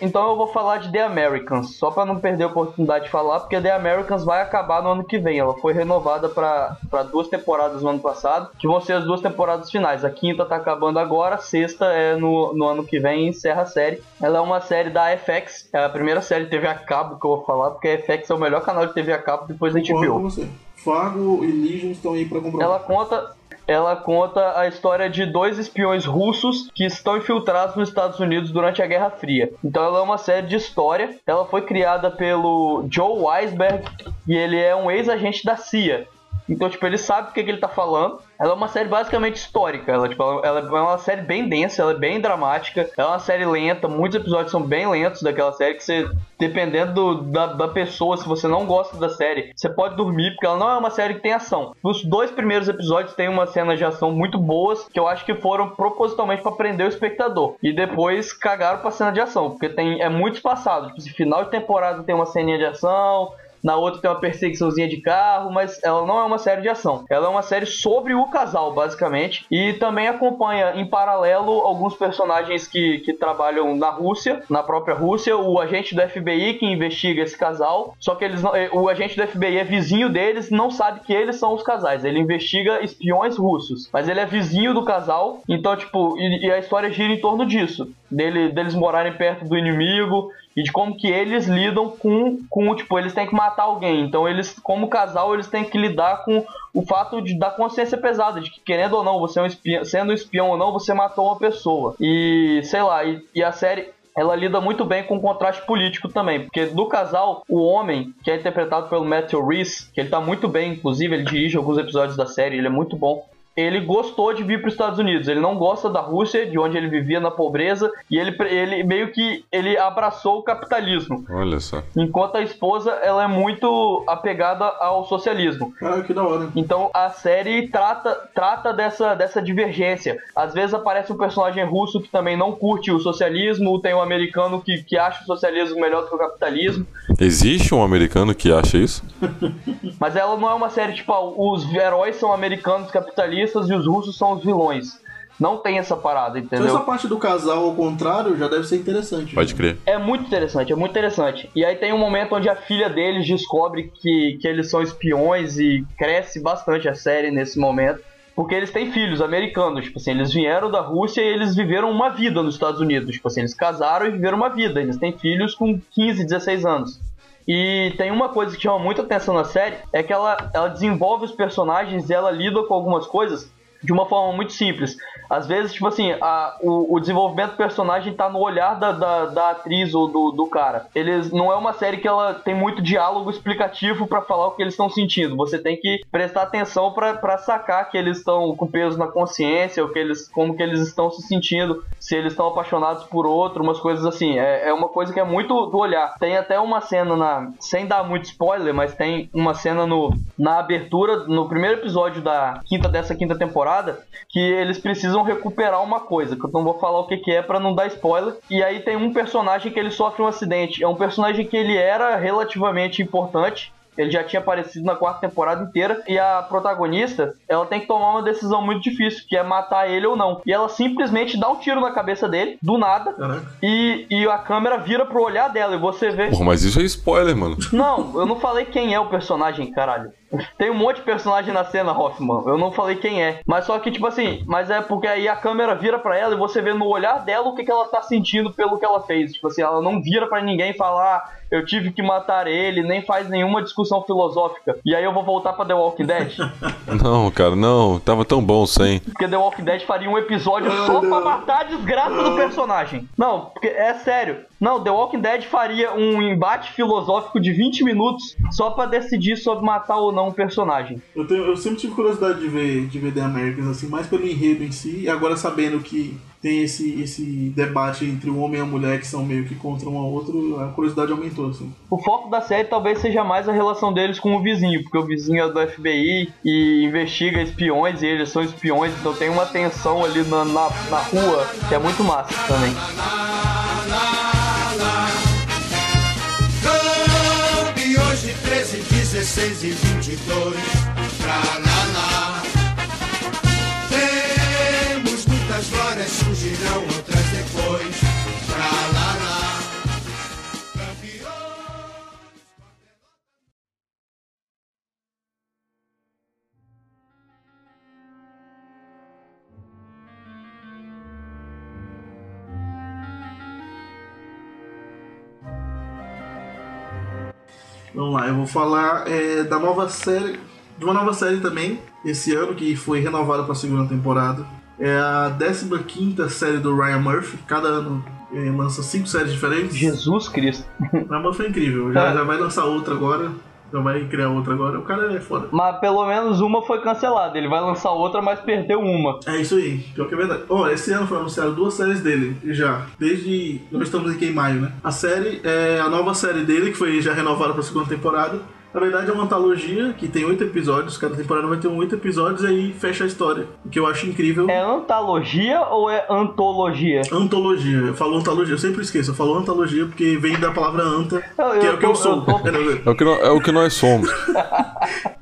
então, eu vou falar de The Americans, só pra não perder a oportunidade de falar, porque The Americans vai acabar no ano que vem. Ela foi renovada pra pra duas temporadas no ano passado, que vão ser as duas temporadas finais. A quinta tá acabando agora, a sexta é no, no ano que vem e encerra a série. Ela é uma série da FX, é a primeira série TV a cabo que eu vou falar, porque a FX é o melhor canal de TV a cabo depois da com HBO. você. Fargo e Legion estão aí pra comprovar. Ela conta ela conta a história de dois espiões russos que estão infiltrados nos Estados Unidos durante a Guerra Fria. Então ela é uma série de história. Ela foi criada pelo Joe Weisberg e ele é um ex-agente da CIA. Então, tipo, ele sabe o que, que ele tá falando. Ela é uma série basicamente histórica. Ela, tipo, ela ela é uma série bem densa, ela é bem dramática. Ela é uma série lenta, muitos episódios são bem lentos daquela série que você, dependendo do- da, da pessoa, se você não gosta da série, você pode dormir, porque ela não é uma série que tem ação. Os dois primeiros episódios tem uma cena de ação muito boas, que eu acho que foram propositalmente pra prender o espectador. E depois cagaram pra cena de ação, porque tem, é muito espaçado. Tipo, final de temporada tem uma ceninha de ação, na outra tem uma perseguiçãozinha de carro, mas ela não é uma série de ação. Ela é uma série sobre o casal, basicamente, e também acompanha em paralelo alguns personagens que, que trabalham na Rússia, na própria Rússia, o agente do FBI que investiga esse casal, só que eles não, eh, o agente do FBI é vizinho deles, não sabe que eles são os casais. Ele investiga espiões russos, mas ele é vizinho do casal, então tipo, e, e a história gira em torno disso, dele, deles morarem perto do inimigo, e de como que eles lidam com, com tipo, eles têm que matar alguém. Então eles, como casal, eles têm que lidar com o fato de da consciência pesada, de que querendo ou não, você é um espião, sendo um espião ou não, você matou uma pessoa. E sei lá, e, e a série ela lida muito bem com o contraste político também, porque do casal, o homem, que é interpretado pelo Matthew Reese, que ele tá muito bem, inclusive, ele dirige alguns episódios da série, ele é muito bom. Ele gostou de vir para os Estados Unidos. Ele não gosta da Rússia, de onde ele vivia na pobreza, e ele, ele meio que ele abraçou o capitalismo. Olha só. Enquanto a esposa, ela é muito apegada ao socialismo. Ah, que da hora. Então a série trata, trata dessa, dessa divergência. Às vezes aparece um personagem russo que também não curte o socialismo, tem um americano que, que acha o socialismo melhor do que o capitalismo. Existe um americano que acha isso? Mas ela não é uma série tipo, ah, os heróis são americanos capitalistas e os russos são os vilões. Não tem essa parada, Só entendeu? essa parte do casal ao contrário já deve ser interessante. Pode crer. É muito interessante, é muito interessante. E aí tem um momento onde a filha deles descobre que, que eles são espiões e cresce bastante a série nesse momento. Porque eles têm filhos americanos, tipo assim, eles vieram da Rússia e eles viveram uma vida nos Estados Unidos. Tipo assim, eles casaram e viveram uma vida. Eles têm filhos com 15, 16 anos. E tem uma coisa que chama muita atenção na série, é que ela, ela desenvolve os personagens e ela lida com algumas coisas de uma forma muito simples. Às vezes, tipo assim, a, o, o desenvolvimento do personagem tá no olhar da, da, da atriz ou do, do cara. Eles não é uma série que ela tem muito diálogo explicativo pra falar o que eles estão sentindo. Você tem que prestar atenção pra sacar que eles estão com peso na consciência, ou que eles, como que eles estão se sentindo, se eles estão apaixonados por outro, umas coisas assim. É, é uma coisa que é muito do olhar. Tem até uma cena na. Sem dar muito spoiler, mas tem uma cena no, na abertura, no primeiro episódio da quinta dessa quinta temporada, que eles precisam recuperar uma coisa, que eu não vou falar o que, que é pra não dar spoiler. E aí tem um personagem que ele sofre um acidente. É um personagem que ele era relativamente importante. Ele já tinha aparecido na quarta temporada inteira. E a protagonista, ela tem que tomar uma decisão muito difícil, que é matar ele ou não. E ela simplesmente dá um tiro na cabeça dele, do nada. E, e a câmera vira pro olhar dela. E você vê. Porra, mas isso é spoiler, mano. Não, eu não falei quem é o personagem, caralho. Tem um monte de personagem na cena, Hoffman. Eu não falei quem é. Mas só que, tipo assim, mas é porque aí a câmera vira pra ela e você vê no olhar dela o que, que ela tá sentindo pelo que ela fez. Tipo assim, ela não vira pra ninguém falar, "Ah, eu tive que matar ele, nem faz nenhuma discussão filosófica. E aí eu vou voltar pra The Walking Dead. Não, cara, não. Tava tão bom sem. Porque The Walking Dead faria um episódio só pra matar a desgraça do personagem. Não, porque é sério. Não, The Walking Dead faria um embate filosófico de 20 minutos só pra decidir sobre matar ou não um personagem. Eu, tenho- eu sempre tive curiosidade de ver, de ver The Americans, assim, mais pelo enredo em si, e agora sabendo que tem esse, esse debate entre o homem e a mulher que são meio que contra um ao outro, a curiosidade aumentou, assim. O foco da série talvez seja mais a relação deles com o vizinho, porque o vizinho é do FBI e investiga espiões e eles são espiões, então tem uma tensão ali na, na, na rua que é muito massa também. 16 e 22 lá, eu vou falar é, da nova série, de uma nova série também, esse ano, que foi renovada para a segunda temporada. É a 15 série do Ryan Murphy. Cada ano é, lança cinco séries diferentes. Jesus Cristo. Ryan Murphy é incrível. Já, já vai lançar outra agora. Já vai criar outra agora. O cara é foda. Mas pelo menos uma foi cancelada. Ele vai lançar outra, mas perdeu uma. É isso aí, pior que é verdade. Ó, esse ano foi anunciado duas séries dele, já. Desde. Nós estamos aqui em maio, né? A série é a nova série dele, que foi já renovada para a segunda temporada. Na verdade é uma antologia que tem oito episódios, cada temporada vai ter um oito episódios e aí fecha a história. O que eu acho incrível. É antologia ou é antologia? Antologia, eu falo antologia, eu sempre esqueço, eu falo antologia porque vem da palavra anta, Eu- que é eu o que eu tô- sou. eu tô- É, É o que, nó- é o que nós somos.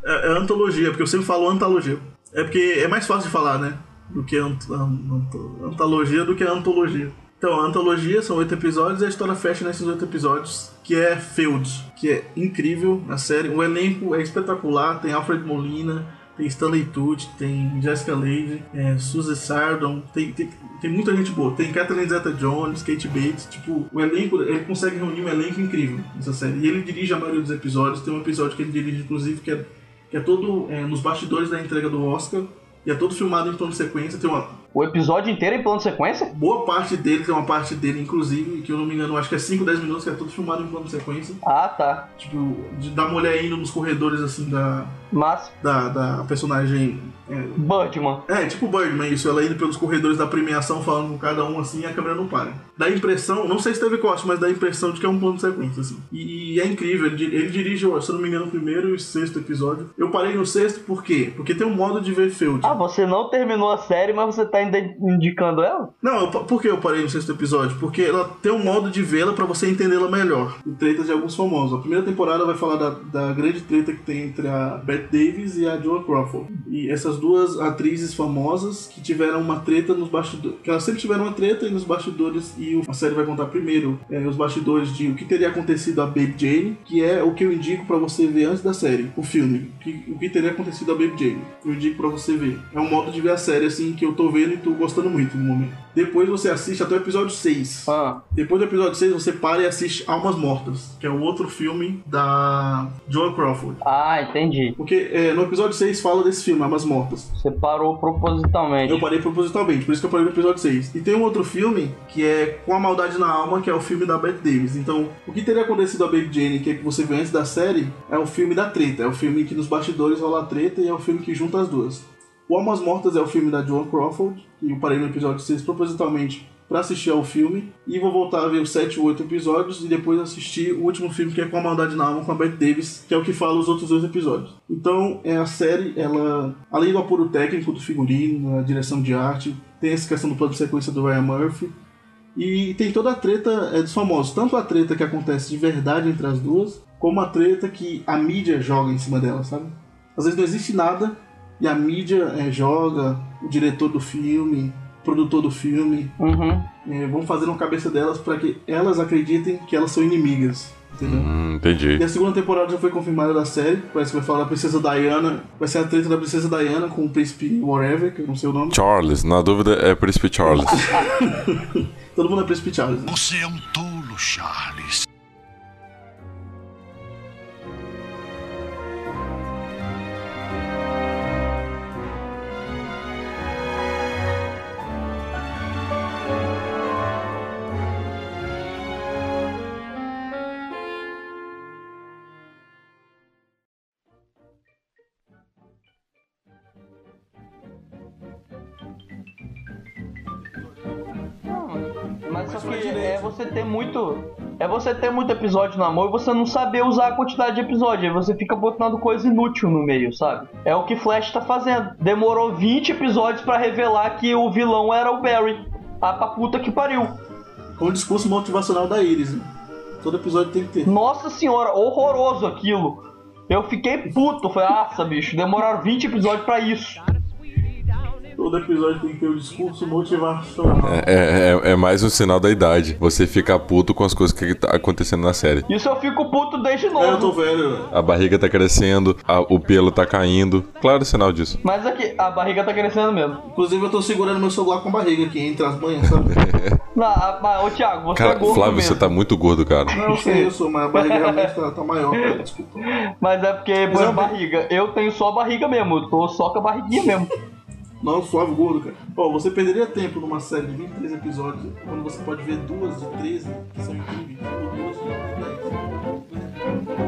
É, é antologia, porque eu sempre falo antologia. É porque é mais fácil de falar, né? Do que ant, an- ant- antologia do que antologia. Então, a antologia são oito episódios e a história fecha nesses oito episódios, que é Field, que é incrível a série. O elenco é espetacular, tem Alfred Molina, tem Stanley Tucci, tem Jessica Lange, é, Suzy Sardon, tem, tem, tem muita gente boa. Tem Catherine Zeta-Jones, Kate Bates, tipo, o elenco, ele consegue reunir um elenco incrível nessa série. E ele dirige a maioria dos episódios, tem um episódio que ele dirige, inclusive, que é, que é todo é, nos bastidores da entrega do Oscar, e é todo filmado em plano de sequência, tem uma, O episódio inteiro em plano de sequência? boa parte dele, tem uma parte dele, inclusive, que eu não me engano, acho que é 5, 10 minutos, que é tudo filmado em plano de sequência. Ah, tá. Tipo, de, da mulher indo nos corredores, assim, da, Mas, da, da personagem. É, Birdman. é, tipo Birdman, isso. Ela indo pelos corredores da premiação, falando com cada um assim, e a câmera não para. Dá a impressão, não sei se teve corte, mas dá a impressão de que é um plano de sequência, assim. E, e é incrível, ele, ele dirige, se eu não me engano, o primeiro e o sexto episódio. Eu parei no sexto por quê? Porque tem um modo de ver Field. Ah, você não terminou a série, mas você tá indicando ela? Não, eu, por que eu parei no sexto episódio? Porque ela tem um modo de vê-la pra você entendê-la melhor. O tretas de alguns famosos. A primeira temporada vai falar da, da grande treta que tem entre a Bette Davis e a Joan Crawford. E essas duas atrizes famosas que tiveram uma treta nos bastidores. Que elas sempre tiveram uma treta e nos bastidores. E a série vai contar primeiro é, os bastidores de o que teria acontecido a Baby Jane, que é o que eu indico pra você ver antes da série, o filme. O que, o que teria acontecido a Baby Jane. Eu indico pra você ver. É um modo de ver a série assim que eu tô vendo e tô gostando muito no momento. Depois você assiste até o episódio 6. Ah, Depois do episódio 6, você para e assiste Almas Mortas, que é o outro filme da Joan Crawford. ah entendi. Porque é, no episódio 6 fala desse filme, Almas Mortas. Você parou propositalmente. Eu parei propositalmente, por isso que eu parei no episódio 6. E tem um outro filme que é Com a Maldade na Alma, que é o filme da Bette Davis. Então, o que teria acontecido a Baby Jane, que é que você vê antes da série, é o filme da treta. É o filme que nos bastidores rola a treta e é o filme que junta as duas. O Almas Mortas é o filme da Joan Crawford, e eu parei no episódio 6 propositalmente pra assistir ao filme. E vou voltar a ver os 7 ou 8 episódios e depois assistir o último filme que é Com a Maldade na Alma, com a Bette Davis, que é o que fala os outros dois episódios. Então, é a série, ela, além do apuro técnico do figurino, da direção de arte, tem essa questão do plano de sequência do Ryan Murphy. E tem toda a treta é, dos famosos. Tanto a treta que acontece de verdade entre as duas, como a treta que a mídia joga em cima dela, sabe? Às vezes não existe nada e a mídia é, joga, o diretor do filme, o produtor do filme, Uhum. é, vão fazer na cabeça delas para que elas acreditem que elas são inimigas. Entendeu? Hum, entendi. E a segunda temporada já foi confirmada da série. Parece que vai falar da Princesa Diana. Vai ser a treta da Princesa Diana com o príncipe Whatever, que eu não sei o nome. Charles, na dúvida é Príncipe Charles. Todo mundo é príncipe Charles. né? Você é um tolo, Charles. Você ter muito. É você ter muito episódio no amor e você não saber usar a quantidade de episódio. Aí você fica botando coisa inútil no meio, sabe? É o que Flash tá fazendo. Demorou 20 episódios pra revelar que o vilão era o Barry. Ah, pra puta que pariu. Com o discurso motivacional da Iris. Né? Todo episódio tem que ter. Nossa senhora, horroroso aquilo. Eu fiquei puto. Falei, nossa, bicho, demoraram 20 episódios pra isso. Todo episódio tem que ter um discurso motivacional. É, é, é mais um sinal da idade. Você fica puto com as coisas que tá acontecendo na série. Isso eu fico puto desde É, eu tô novo. velho, velho. A barriga tá crescendo, a- o pelo tá caindo. Claro, sinal disso. Mas aqui, a barriga tá crescendo mesmo. Inclusive, eu tô segurando meu celular com a barriga aqui entre as manhas, sabe? Não, mas, ô Thiago, você é Cara, gordo Flávio, mesmo. você tá muito gordo, cara. Não, eu sei, eu sou, mas a barriga realmente tá, tá maior, cara. Desculpa. Mas é porque, Mas é barriga. Eu tenho só a barriga mesmo, eu tô só com a barriguinha mesmo. Não suave Gordo, cara. Ó, você perderia tempo numa série de 23 episódios quando você pode ver duas de 13 que são incríveis, ou duas de 10.